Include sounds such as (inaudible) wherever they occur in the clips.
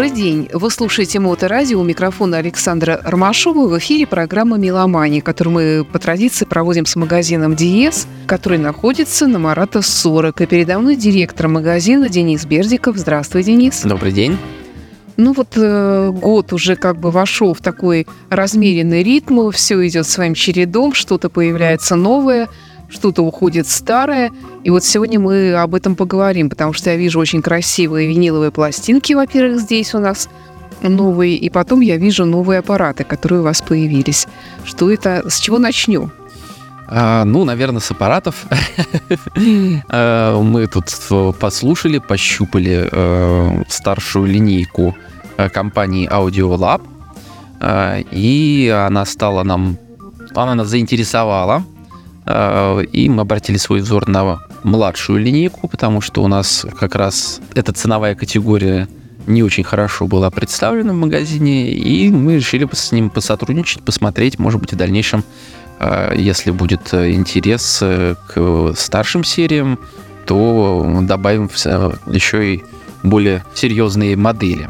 Добрый день. Вы слушаете Моторадио. У микрофона Александра Ромашова. В эфире программа «Меломания», которую мы по традиции проводим с магазином «Диез», который находится на Марата 40. И передо мной директор магазина Денис Бердиков. Здравствуй, Денис. Добрый день. Ну вот э, год уже как бы вошел в такой размеренный ритм, все идет своим чередом, что-то появляется новое, что-то уходит старое. И вот сегодня мы об этом поговорим, потому что я вижу очень красивые виниловые пластинки, во-первых, здесь у нас новые, и потом я вижу новые аппараты, которые у вас появились. Что это? С чего начнем? А, ну, наверное, с аппаратов. (laughs) А, мы тут послушали, пощупали э, старшую линейку Э, компании Audiolab, э, и она стала нам, она нас заинтересовала, э, и мы обратили свой взор на младшую линейку, потому что у нас как раз эта ценовая категория не очень хорошо была представлена в магазине, и мы решили с ним посотрудничать, посмотреть, может быть, в дальнейшем, если будет интерес к старшим сериям, то добавим еще и более серьезные модели.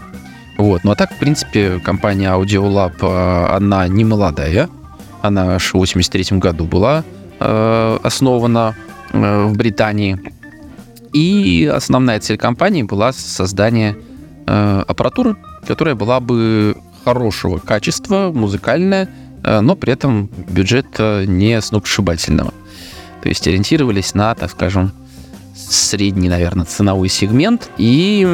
Вот. Ну а так, в принципе, компания Audiolab, э, она не молодая. Она аж в 83 году была э, основана э, в Британии. И основная цель компании была создание э, аппаратуры, которая была бы хорошего качества, музыкальная, но при этом бюджет не сногсшибательного. То есть ориентировались на, так скажем, средний, наверное, ценовой сегмент. И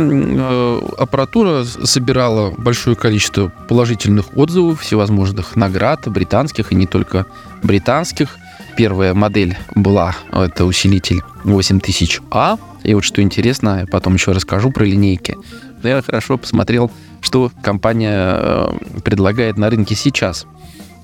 аппаратура собирала большое количество положительных отзывов, всевозможных наград, британских и не только британских. Первая модель была, это усилитель 8000А. И вот что интересно, я потом еще расскажу про линейки. Я хорошо посмотрел, что компания э, предлагает на рынке сейчас.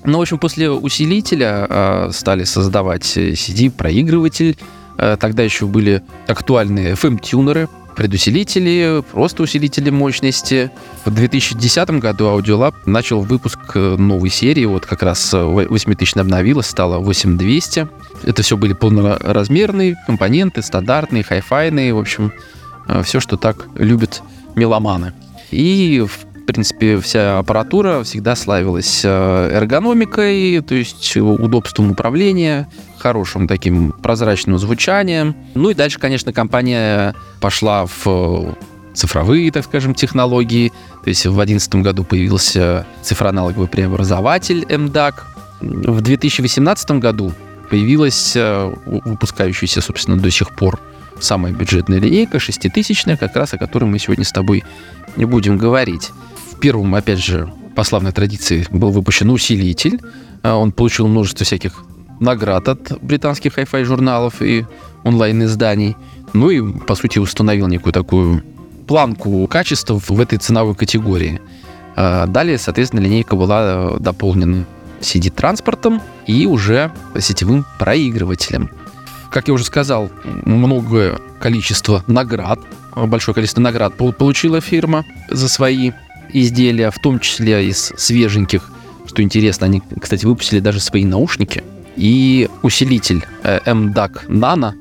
Ну, в общем, после усилителя э, стали создавать CD-проигрыватель, Э, тогда еще были актуальные FM-тюнеры, предусилители, просто усилители мощности. В 2010 году Audiolab начал выпуск э, новой серии, вот как раз 8000 обновилась, стало 8200. Это все были полноразмерные компоненты, стандартные, хай-файные, в общем, э, все, что так любят меломаны. И в в принципе, вся аппаратура всегда славилась э, эргономикой, то есть удобством управления, хорошим таким прозрачным звучанием. Ну и дальше, конечно, компания пошла в цифровые, так скажем, технологии. То есть в 2011 году появился цифроаналоговый преобразователь MDAC. В 2018 году появилась э, выпускающаяся, собственно, до сих пор самая бюджетная линейка, шеститысячная, как раз о которой мы сегодня с тобой не будем говорить первым, опять же, по славной традиции был выпущен усилитель. А, он получил множество всяких наград от британских хай-фай журналов и онлайн-изданий. Ну и, по сути, установил некую такую планку качества в этой ценовой категории. А, далее, соответственно, линейка была э, дополнена CD-транспортом и уже сетевым проигрывателем. Как я уже сказал, многое количество наград, большое количество наград получила фирма за свои изделия, в том числе из свеженьких. Что интересно, они, кстати, выпустили даже свои наушники и усилитель э, MDAC Nano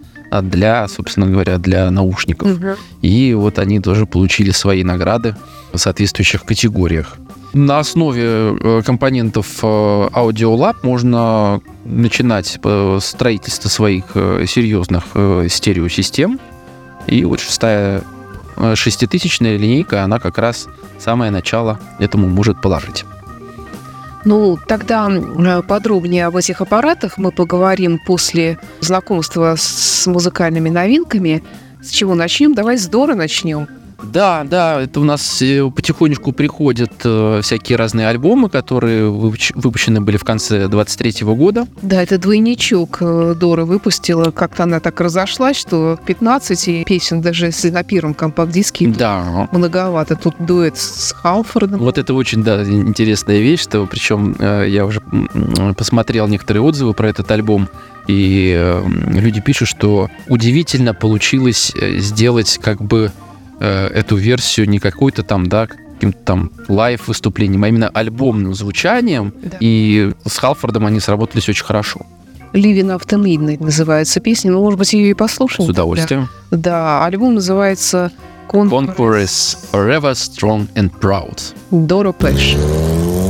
для, собственно говоря, для наушников. Угу. И вот они тоже получили свои награды в соответствующих категориях. На основе э, компонентов э, Audiolab можно начинать строительство своих серьезных стереосистем. И вот шестая шеститысячная линейка, она как раз самое начало этому может положить. Ну, тогда э, подробнее об этих аппаратах мы поговорим после знакомства с музыкальными новинками. С чего начнем? Давай с Дора начнем. Да, да, это у нас э, потихонечку приходят э, всякие разные альбомы, которые выпущены были в конце 23 года. Да, это двойничок э, Дора выпустила. Как-то она так разошлась, что 15 песен, даже если на первом компакт-диске да. многовато. Тут дуэт с Халфордом. Вот это очень, да, интересная вещь, что причем я уже посмотрел некоторые отзывы про этот альбом. И люди пишут, что удивительно получилось сделать как бы э, эту версию не какой-то там, да, каким-то там live выступлением, а именно альбомным звучанием. Да. И с Халфордом они сработались очень хорошо. Living After Midnight называется песня. Ну, может быть, ее и послушаем. С удовольствием. Да, да альбом называется Conqueress Forever Strong and Proud. Доро Пеш. Yeah,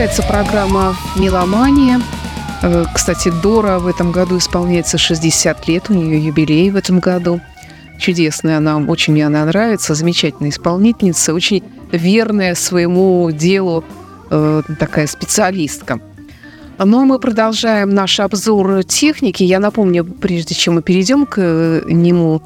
Продолжается программа «Меломания». Э, Кстати, Дора в этом году исполняется 60 лет, у нее юбилей в этом году. Чудесная она, очень мне она нравится, замечательная исполнительница, очень верная своему делу э, такая специалистка. Ну а мы продолжаем наш обзор техники. Я напомню, прежде чем мы перейдем к э, нему,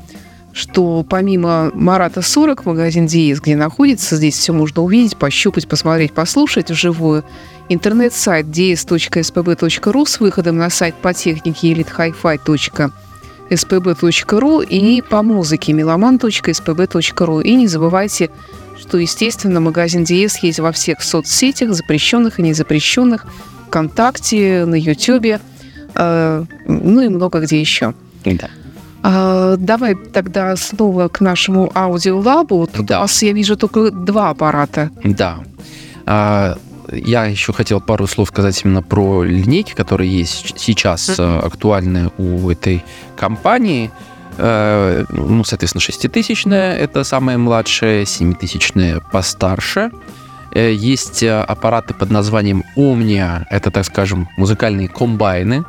что помимо Марата 40, магазин Диез, где находится, здесь все можно увидеть, пощупать, посмотреть, послушать вживую. Интернет-сайт dies.spb.ru с выходом на сайт по технике elitehifi.spb.ru и по музыке meloman.spb.ru. И не забывайте, что, естественно, магазин Диез есть во всех соцсетях, запрещенных и незапрещенных, ВКонтакте, на Ютьюбе, э, ну и много где еще. Да. А, давай тогда снова к нашему аудиолабу. Тут Да. у вас, я вижу, только два аппарата. Да. А, Я еще хотел пару слов сказать именно про линейки, которые есть сейчас э, актуальны у этой компании. Э, Ну, соответственно, шеститысячная – это самая младшая, семитысячная – постарше. Э, Есть аппараты под названием Omnia, это, так скажем, музыкальные комбайны.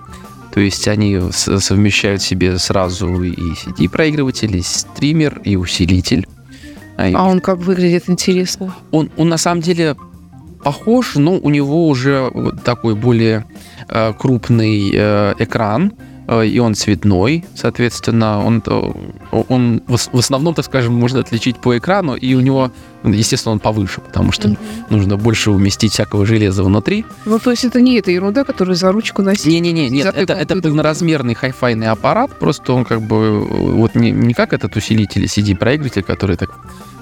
То есть они совмещают в себе сразу и CD-проигрыватель, и стример, и усилитель. А, А он как выглядит интересно. он, он на самом деле похож, но у него уже вот такой более э, крупный э, экран, и он цветной, соответственно, он, э, он в, ос- в основном, так скажем, можно отличить по экрану, и у него, естественно, он повыше, потому что нужно больше уместить всякого железа внутри. Ну, то есть это не эта ерунда, которую за ручку носить. Не-не-не, нет, это, это полноразмерный хай-файный аппарат, просто он как бы вот не, не как этот усилитель CD-проигрыватель, который так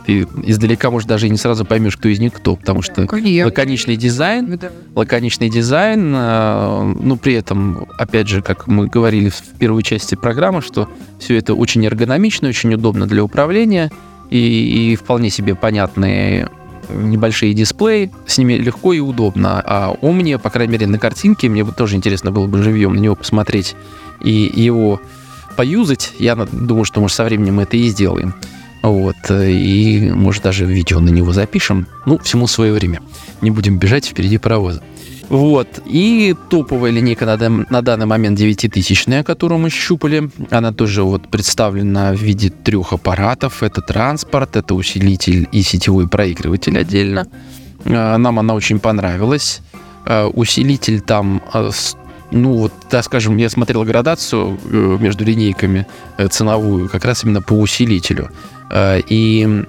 ты издалека, может, даже и не сразу поймешь, кто из них кто, потому что Конечно. лаконичный дизайн, Да. лаконичный дизайн, э, ну, при этом, опять же, как мы говорили в первой части программы, что все это очень эргономично, очень удобно для управления и, и вполне себе понятные небольшие дисплеи, с ними легко и удобно. А мне, по крайней мере, на картинке, мне бы тоже интересно было бы живьем на него посмотреть и его поюзать. Я думаю, что, может, со временем мы это и сделаем. Вот, э, и, может, даже видео на него запишем. Ну, всему свое время. Не будем бежать впереди паровоза. Вот, и топовая линейка на, дан- на данный момент 9000, которую мы щупали, она тоже вот представлена в виде трех аппаратов. Это транспорт, это усилитель и сетевой проигрыватель отдельно. Э, Нам она очень понравилась. Э, Усилитель там, с- ну вот, так скажем, я смотрел градацию э, между линейками э, ценовую, как раз именно по усилителю. Э, И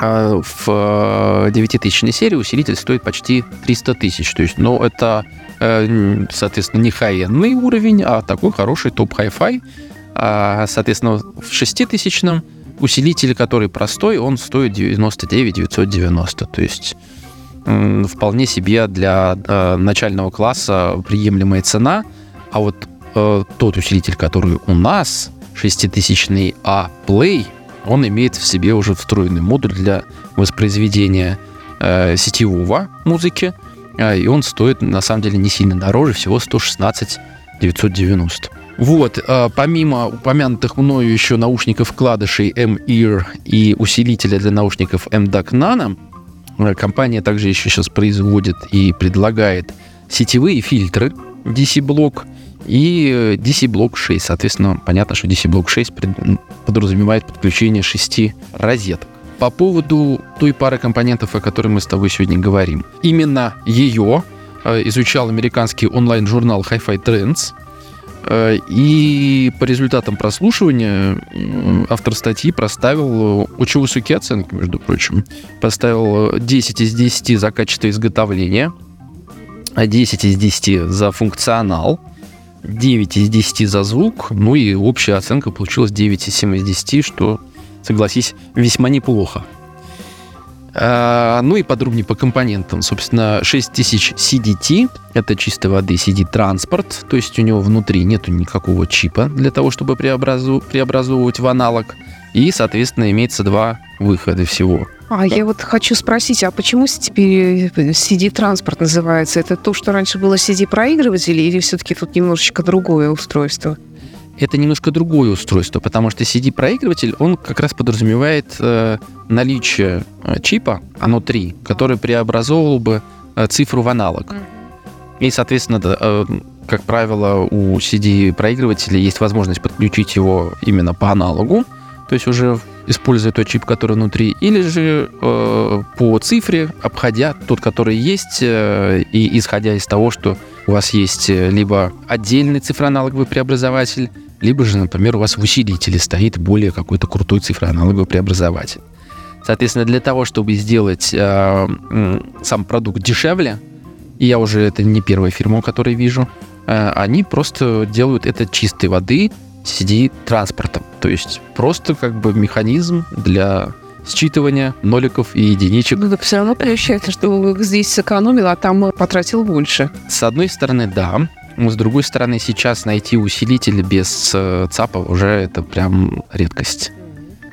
э, в 9000 серии усилитель стоит почти 300 тысяч. То есть, ну, это, э, соответственно, не хай-эндный уровень, а такой хороший топ хай-фай. А, Соответственно, в 6000 усилитель, который простой, он стоит 99 990. То есть вполне себе для э, начального класса приемлемая цена. А вот э, тот усилитель, который у нас, 6000 А Play, он имеет в себе уже встроенный модуль для воспроизведения э, сетевого музыки. Э, и он стоит, на самом деле, не сильно дороже, всего 116 990. Вот, э, помимо упомянутых мною еще наушников-вкладышей M-Ear и усилителя для наушников M-DAC Nano, э, компания также еще сейчас производит и предлагает сетевые фильтры DC-блок и э, DC-блок 6. Соответственно, понятно, что DC-блок 6 пред- м, подразумевает подключение 6 розеток. По поводу той пары компонентов, о которой мы с тобой сегодня говорим. Именно ее э, изучал американский онлайн-журнал Hi-Fi Trends. Э, И по результатам прослушивания автор статьи проставил очень высокие оценки, между прочим. Поставил э, 10 из 10 за качество изготовления, а 10 из 10 за функционал, 9 из 10 за звук, ну и общая оценка получилась 9,7 из 10, что, согласись, весьма неплохо. А, ну и подробнее по компонентам. Собственно, 6000 CDT, это чистой воды CD-транспорт, то есть у него внутри нету никакого чипа для того, чтобы преобразу- преобразовывать в аналог. И, соответственно, имеется два выхода всего. А я вот хочу спросить, а почему теперь CD-транспорт называется? Это то, что раньше было CD-проигрыватель, или все-таки тут немножечко другое устройство? это немножко другое устройство, потому что CD-проигрыватель, он как раз подразумевает э, наличие э, чипа внутри, который преобразовывал бы э, цифру в аналог. И, соответственно, э, как правило, у CD-проигрывателя есть возможность подключить его именно по аналогу, то есть уже используя тот чип, который внутри, или же э, по цифре, обходя тот, который есть, э, и исходя из того, что у вас есть э, либо отдельный цифроаналоговый преобразователь, либо же, например, у вас в усилителе стоит более какой-то крутой цифроаналоговый преобразователь. Соответственно, для того, чтобы сделать э, сам продукт дешевле, и я уже это не первая фирма, которую вижу, э, они просто делают это чистой воды CD-транспортом. То есть просто как бы механизм для считывания ноликов и единичек. Ну, так все равно получается, что здесь сэкономил, а там потратил больше. С одной стороны, да. Но с другой стороны, сейчас найти усилитель без э, ЦАПа уже это прям редкость.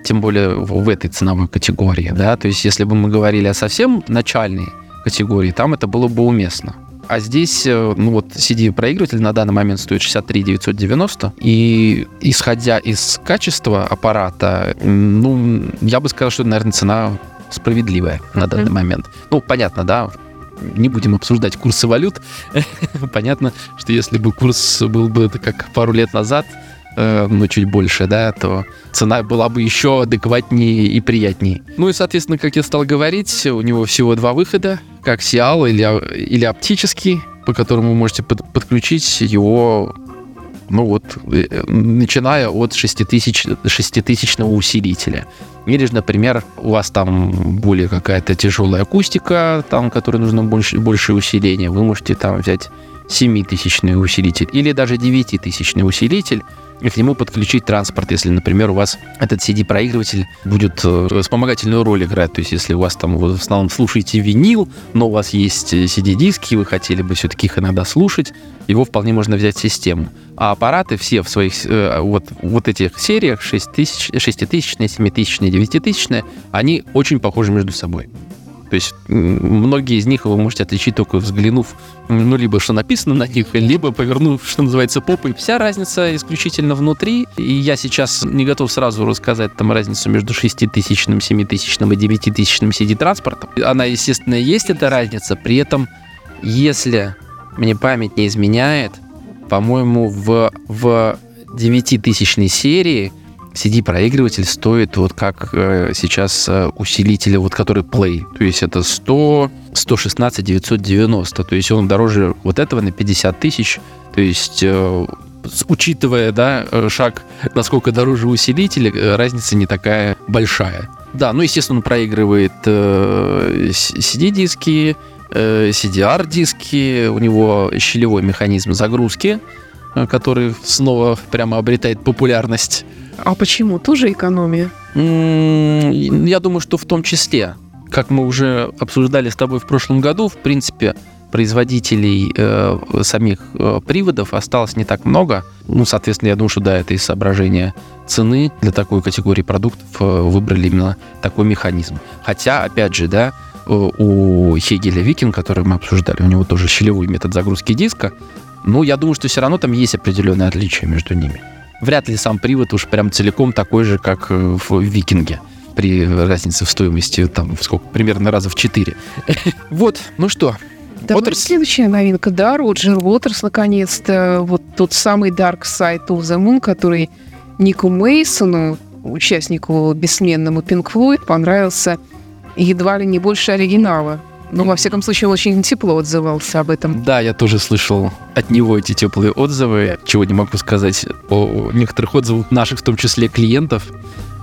Тем более в, в этой ценовой категории, да. То есть, если бы мы говорили о совсем начальной категории, там это было бы уместно. А здесь, э, ну вот, CD-проигрыватель на данный момент стоит 63 990. И исходя из качества аппарата, ну, я бы сказал, что, наверное, цена справедливая на данный Мгм. момент. Ну, понятно, да, не будем обсуждать курсы валют. (laughs) Понятно, что если бы курс был бы как пару лет назад, э, ну, чуть больше, да, то цена была бы еще адекватнее и приятнее. Ну и, соответственно, как я стал говорить, у него всего два выхода, как сиал или, или оптический, по которому вы можете под- подключить его, ну вот, э, начиная от 6000, 6000 усилителя. Или же, например, у вас там более какая-то тяжелая акустика, там, которой нужно больше, большее усиление, вы можете там взять 7-тысячный усилитель или даже 9-тысячный усилитель, и к нему подключить транспорт, если, например, у вас этот CD-проигрыватель будет э, вспомогательную роль играть. То есть, если у вас там вы в основном слушаете винил, но у вас есть CD-диски, вы хотели бы все-таки их иногда слушать, его вполне можно взять в систему. А аппараты все в своих э, вот, вот этих сериях, 6000, 6000, 7000, 9000, они очень похожи между собой. То есть многие из них вы можете отличить только взглянув, ну, либо что написано на них, либо повернув, что называется, попой. Вся разница исключительно внутри. И я сейчас не готов сразу рассказать там разницу между 6000, 7000 и 9000 CD-транспортом. Она, естественно, есть эта разница. При этом, если мне память не изменяет, по-моему, в, в 9000 серии CD-проигрыватель стоит вот как э, сейчас э, усилителя, вот который Play. То есть это 100, 116 990. То есть он дороже вот этого на 50 тысяч. То есть э, учитывая, да, э, шаг, насколько дороже усилитель, э, разница не такая большая. Да, ну, естественно, он проигрывает э, CD-диски, э, CDR-диски, у него щелевой механизм загрузки, который снова прямо обретает популярность. А почему? Тоже экономия? Я думаю, что в том числе. Как мы уже обсуждали с тобой в прошлом году, в принципе, производителей э, самих э, приводов осталось не так много. Ну, соответственно, я думаю, что да, это из соображения цены для такой категории продуктов э, выбрали именно такой механизм. Хотя, опять же, да, э, у Хегеля Викинг, который мы обсуждали, у него тоже щелевой метод загрузки диска, ну, я думаю, что все равно там есть определенные отличия между ними вряд ли сам привод уж прям целиком такой же, как э, в Викинге при разнице в стоимости там сколько примерно раза в 4. (laughs) Вот, ну что, Давай Уотерс. следующая новинка, да, Роджер Уотерс, наконец-то, вот тот самый Dark Side of the Moon, который Нику Мейсону, участнику бессменному Pink Floyd, понравился едва ли не больше оригинала. Ну, во всяком случае, очень тепло отзывался об этом. Да, я тоже слышал от него эти теплые отзывы, чего не могу сказать о некоторых отзывах наших, в том числе клиентов.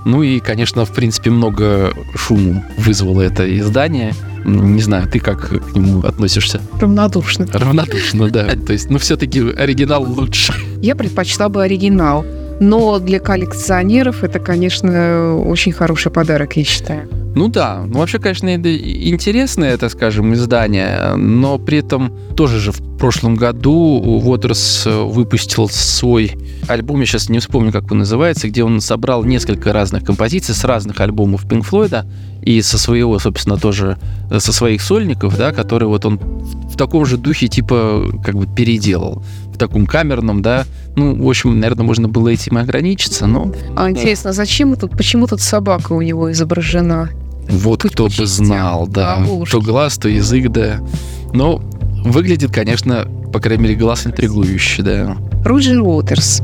Ну и, конечно, в принципе, много шуму вызвало это издание. Не знаю, ты как к нему относишься? Равнодушно. Равнодушно, да. То есть, ну, все-таки оригинал лучше. Я предпочла бы оригинал. Но для коллекционеров это, конечно, очень хороший подарок, я считаю. Ну да, ну вообще, конечно, это интересное, это, скажем, издание, но при этом тоже же в прошлом году Waters выпустил свой альбом, я сейчас не вспомню, как он называется, где он собрал несколько разных композиций с разных альбомов Pink Floyd и со своего, собственно, тоже, со своих сольников, да, которые вот он в таком же духе типа как бы переделал в таком камерном, да. Ну, в общем, наверное, можно было этим ограничиться, но... А интересно, зачем тут, почему тут собака у него изображена? Вот Путь кто бы знал, да. Бабушки. То глаз, то язык, да. Но выглядит, конечно, по крайней мере, глаз интригующий, да. Роджер Уотерс.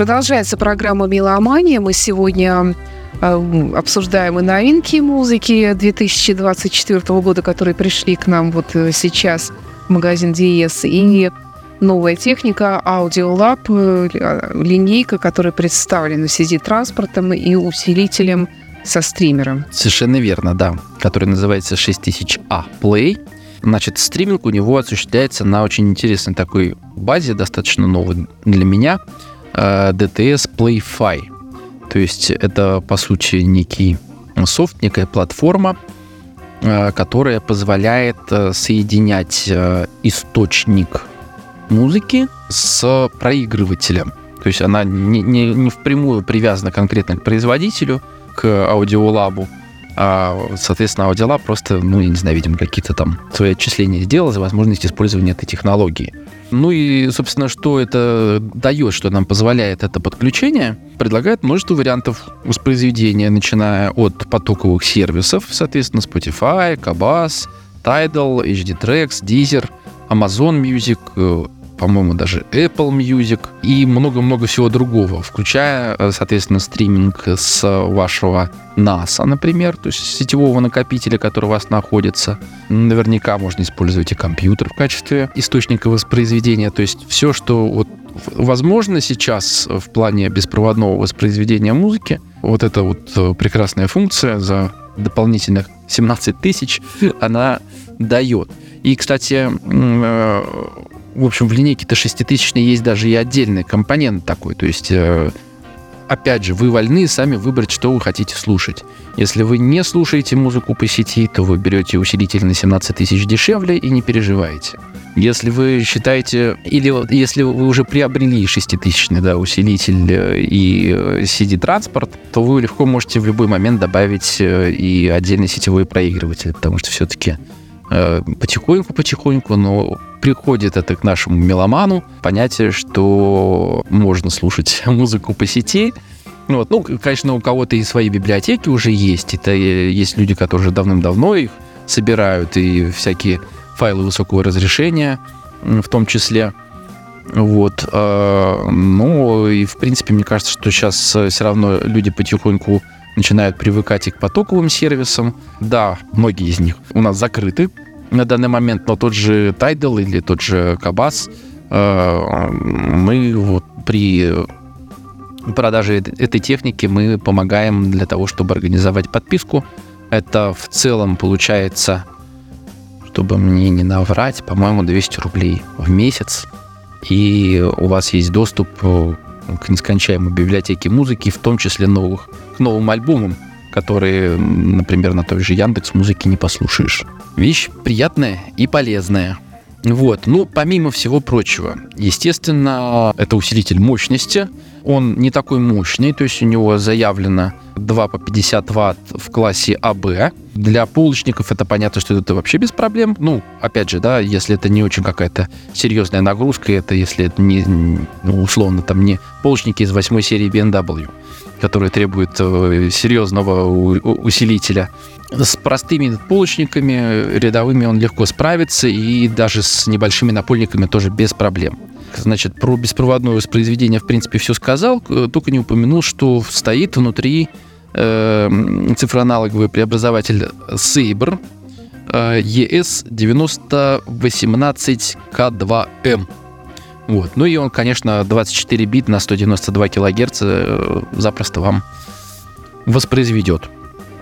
Продолжается программа «Меломания». Мы сегодня э, обсуждаем и новинки музыки 2024 года, которые пришли к нам вот э, сейчас в магазин Диес, и новая техника Audiolab, э, ли- линейка, которая представлена CD-транспортом и усилителем со стримером. Совершенно верно, да. Который называется 6000A Play. Значит, стриминг у него осуществляется на очень интересной такой базе, достаточно новой для меня, DTS PlayFi. То есть это, по сути, некий софт, некая платформа, э, которая позволяет э, соединять э, источник музыки с проигрывателем. То есть она не, не, не впрямую привязана конкретно к производителю, к аудиолабу, а, соответственно, аудиолаб просто, ну, я не знаю, видимо, какие-то там свои отчисления сделал за возможность использования этой технологии. Ну и, собственно, что это дает, что нам позволяет это подключение, предлагает множество вариантов воспроизведения, начиная от потоковых сервисов, соответственно, Spotify, Kabas, Tidal, HD Tracks, Deezer, Amazon Music, э, по-моему, даже Apple Music и много-много всего другого, включая, э, соответственно, стриминг с вашего NAS, например, то есть сетевого накопителя, который у вас находится. Наверняка можно использовать и компьютер в качестве источника воспроизведения. То есть все, что вот возможно сейчас в плане беспроводного воспроизведения музыки, вот эта вот э, прекрасная функция за дополнительных 17 тысяч, она дает. И, кстати, э, в общем, в линейке Т6000 есть даже и отдельный компонент такой. То есть, э, опять же, вы вольны сами выбрать, что вы хотите слушать. Если вы не слушаете музыку по сети, то вы берете усилитель на 17 тысяч дешевле и не переживаете. Если вы считаете, или если вы уже приобрели 6000 да, усилитель э, и э, CD-транспорт, то вы легко можете в любой момент добавить э, и отдельный сетевой проигрыватель, потому что все-таки потихоньку-потихоньку, но приходит это к нашему меломану, понятие, что можно слушать (laughs) музыку по сети, вот. Ну, конечно, у кого-то и свои библиотеки уже есть. Это э, есть люди, которые уже давным-давно их собирают, и всякие файлы высокого разрешения в том числе. Вот. э, Ну, и, в принципе, мне кажется, что сейчас все равно люди потихоньку начинают привыкать и к потоковым сервисам. Да, многие из них у нас закрыты на данный момент, но тот же Tidal или тот же Кабас, э, мы вот при продаже этой техники мы помогаем для того, чтобы организовать подписку. Это в целом получается, чтобы мне не наврать, по-моему, 200 рублей в месяц. И у вас есть доступ э, к нескончаемой библиотеке музыки, в том числе новых, к новым альбомам, которые, например, на той же Яндекс музыки не послушаешь. Вещь приятная и полезная. Вот, ну, помимо всего прочего, естественно, это усилитель мощности. Он не такой мощный, то есть у него заявлено 2 по 50 ватт в классе АБ. Для полочников это понятно, что это вообще без проблем. Ну, опять же, да, если это не очень какая-то серьезная нагрузка, это если это не, ну, условно, там не полочники из восьмой серии BMW, которые требуют э, серьезного усилителя. С простыми полочниками рядовыми он легко справится, и даже с небольшими напольниками тоже без проблем. Значит, про беспроводное воспроизведение, в принципе, все сказал, только не упомянул, что стоит внутри э, цифроаналоговый преобразователь Sabre э, ES9018K2M. Вот. Ну и он, конечно, 24 бит на 192 килогерца э, запросто вам воспроизведет.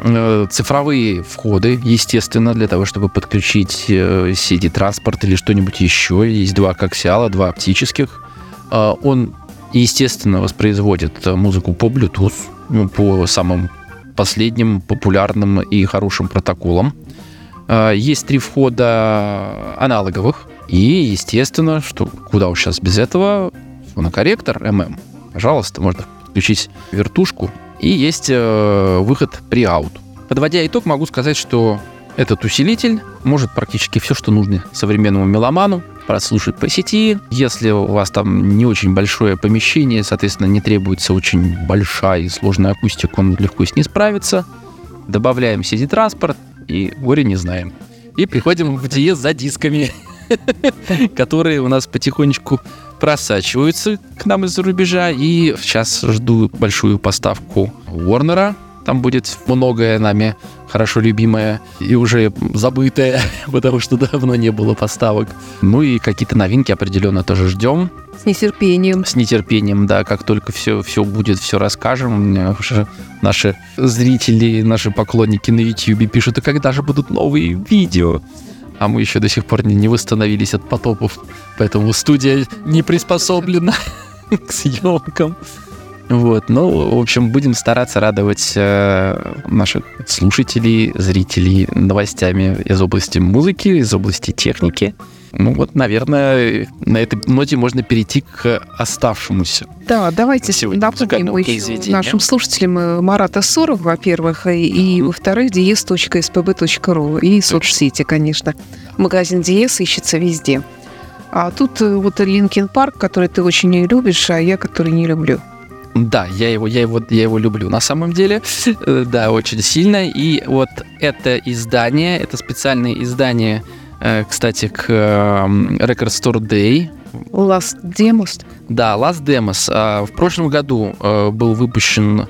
Э, цифровые входы, естественно, для того, чтобы подключить CD-транспорт э, или что-нибудь еще. Есть два коаксиала, два оптических. Он, естественно, воспроизводит музыку по Bluetooth, ну, по самым последним популярным и хорошим протоколам. Есть три входа аналоговых. И, естественно, что куда уж сейчас без этого, фонокорректор MM. Пожалуйста, можно подключить вертушку и есть э, выход pre-out. Подводя итог, могу сказать, что этот усилитель может практически все, что нужно современному меломану, прослушать по сети. Если у вас там не очень большое помещение, соответственно, не требуется очень большая и сложная акустика, он легко с ней справится. Добавляем CD-транспорт и горе не знаем. И приходим в диез за дисками, (laughs) которые у нас потихонечку просачиваются к нам из-за рубежа. И сейчас жду большую поставку Warner. Там будет многое нами хорошо любимое и уже забытое, (laughs) потому что давно не было поставок. Ну и какие-то новинки определенно тоже ждем. С нетерпением. С нетерпением, да. Как только все, все будет, все расскажем. У меня уже наши зрители, наши поклонники на YouTube пишут, а когда же будут новые видео? А мы еще до сих пор не восстановились от потопов, поэтому студия не приспособлена (laughs) к съемкам. Вот, ну, в общем, будем стараться радовать э, наших слушателей, зрителей новостями из области музыки, из области техники. Ну вот, наверное, на этой ноте можно перейти к оставшемуся. Да, давайте напомним еще нашим слушателям э, Марата Соров, во-первых, и, и во-вторых, dies.spb.ru и соцсети, конечно. Магазин Диез ищется везде. А тут э, вот Linkin Park, который ты очень любишь, а я который не люблю. Да, я его, я его, я его люблю на самом деле. Э, да, очень сильно. И вот это издание, это специальное издание Э, кстати, к эм, Record Store Day. Lost Demos. Да, Lost Demos. А, в прошлом году э, был выпущен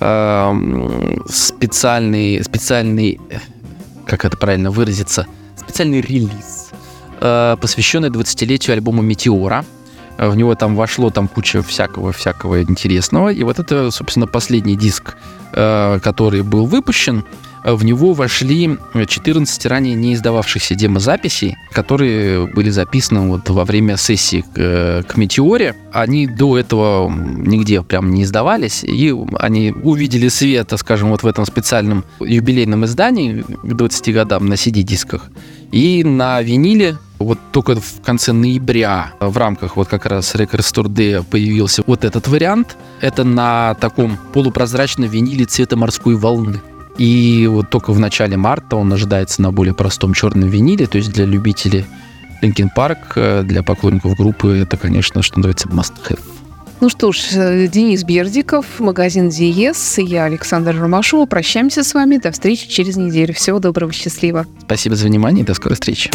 эм, специальный, специальный, как это правильно выразиться, специальный релиз, э, посвященный 20-летию альбома «Метеора». В него там вошло там куча всякого-всякого интересного. И вот это, собственно, последний диск, который был выпущен в него вошли 14 ранее не издававшихся демозаписей, которые были записаны вот во время сессии к, э, к Метеоре. Они до этого нигде прям не издавались, и они увидели свет, скажем, вот в этом специальном юбилейном издании к 20 годам на CD-дисках. И на виниле вот только в конце ноября в рамках вот как раз Record Store Day появился вот этот вариант. Это на таком полупрозрачном виниле цвета морской волны. И вот только в начале марта он ожидается на более простом черном виниле, то есть для любителей Linkin Park, э, для поклонников группы это, конечно, что называется must-have. Ну что ж, э, Денис Бердиков, магазин Диес, я Александр Ромашова. Прощаемся с вами. До встречи через неделю. Всего доброго, счастливо. Спасибо за внимание и до скорой встречи.